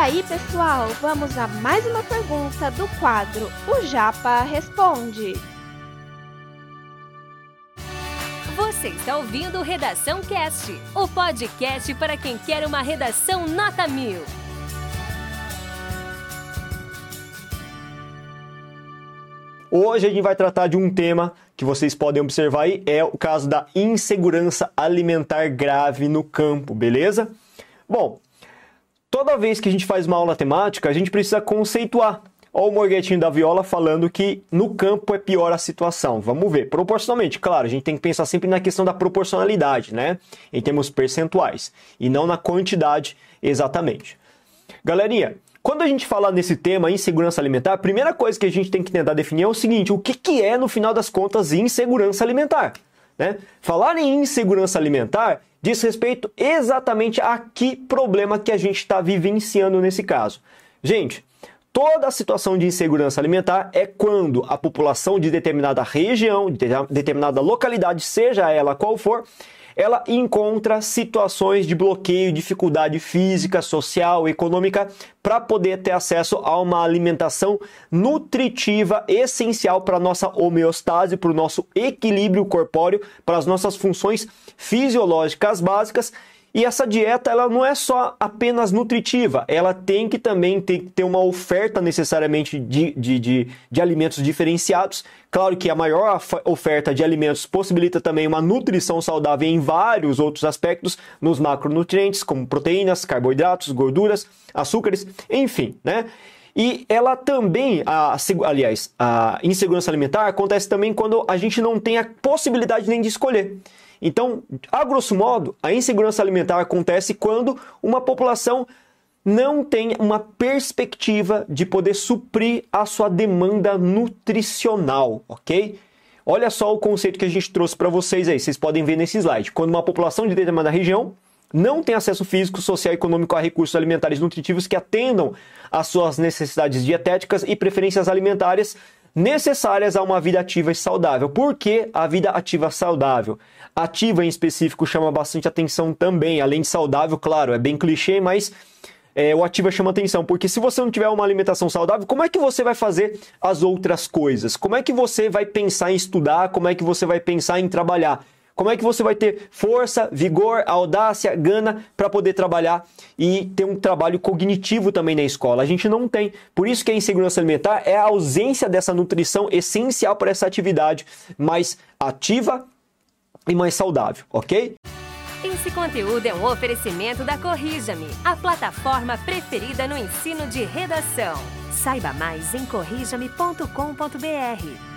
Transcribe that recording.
aí, pessoal, vamos a mais uma pergunta do quadro O Japa Responde. Você está ouvindo Redação Cast, o podcast para quem quer uma redação nota mil. Hoje a gente vai tratar de um tema que vocês podem observar aí, é o caso da insegurança alimentar grave no campo, beleza? Bom, toda vez que a gente faz uma aula temática, a gente precisa conceituar. Olha o Morguetinho da Viola falando que no campo é pior a situação. Vamos ver. Proporcionalmente, claro, a gente tem que pensar sempre na questão da proporcionalidade, né? Em termos percentuais. E não na quantidade exatamente. Galerinha, quando a gente fala nesse tema insegurança alimentar, a primeira coisa que a gente tem que tentar definir é o seguinte: o que, que é, no final das contas, insegurança alimentar? Né? Falar em insegurança alimentar diz respeito exatamente a que problema que a gente está vivenciando nesse caso. Gente, toda a situação de insegurança alimentar é quando a população de determinada região, de determinada localidade, seja ela qual for, ela encontra situações de bloqueio, dificuldade física, social, econômica para poder ter acesso a uma alimentação nutritiva essencial para nossa homeostase, para o nosso equilíbrio corpóreo, para as nossas funções fisiológicas básicas e essa dieta ela não é só apenas nutritiva, ela tem que também ter, ter uma oferta necessariamente de, de, de, de, alimentos diferenciados. Claro que a maior oferta de alimentos possibilita também uma nutrição saudável em vários outros aspectos, nos macronutrientes, como proteínas, carboidratos, gorduras, açúcares, enfim, né? E ela também, a, aliás, a insegurança alimentar acontece também quando a gente não tem a possibilidade nem de escolher. Então, a grosso modo, a insegurança alimentar acontece quando uma população não tem uma perspectiva de poder suprir a sua demanda nutricional, ok? Olha só o conceito que a gente trouxe para vocês aí, vocês podem ver nesse slide. Quando uma população de determinada região não tem acesso físico, social e econômico a recursos alimentares nutritivos que atendam às suas necessidades dietéticas e preferências alimentares necessárias a uma vida ativa e saudável. Por que a vida ativa saudável? Ativa em específico chama bastante atenção também, além de saudável, claro, é bem clichê, mas é, o ativa chama atenção, porque se você não tiver uma alimentação saudável, como é que você vai fazer as outras coisas? Como é que você vai pensar em estudar? Como é que você vai pensar em trabalhar? Como é que você vai ter força, vigor, audácia, gana para poder trabalhar e ter um trabalho cognitivo também na escola? A gente não tem. Por isso que a insegurança alimentar é a ausência dessa nutrição essencial para essa atividade mais ativa e mais saudável, ok? Esse conteúdo é um oferecimento da Corrija-me, a plataforma preferida no ensino de redação. Saiba mais em corrijame.com.br.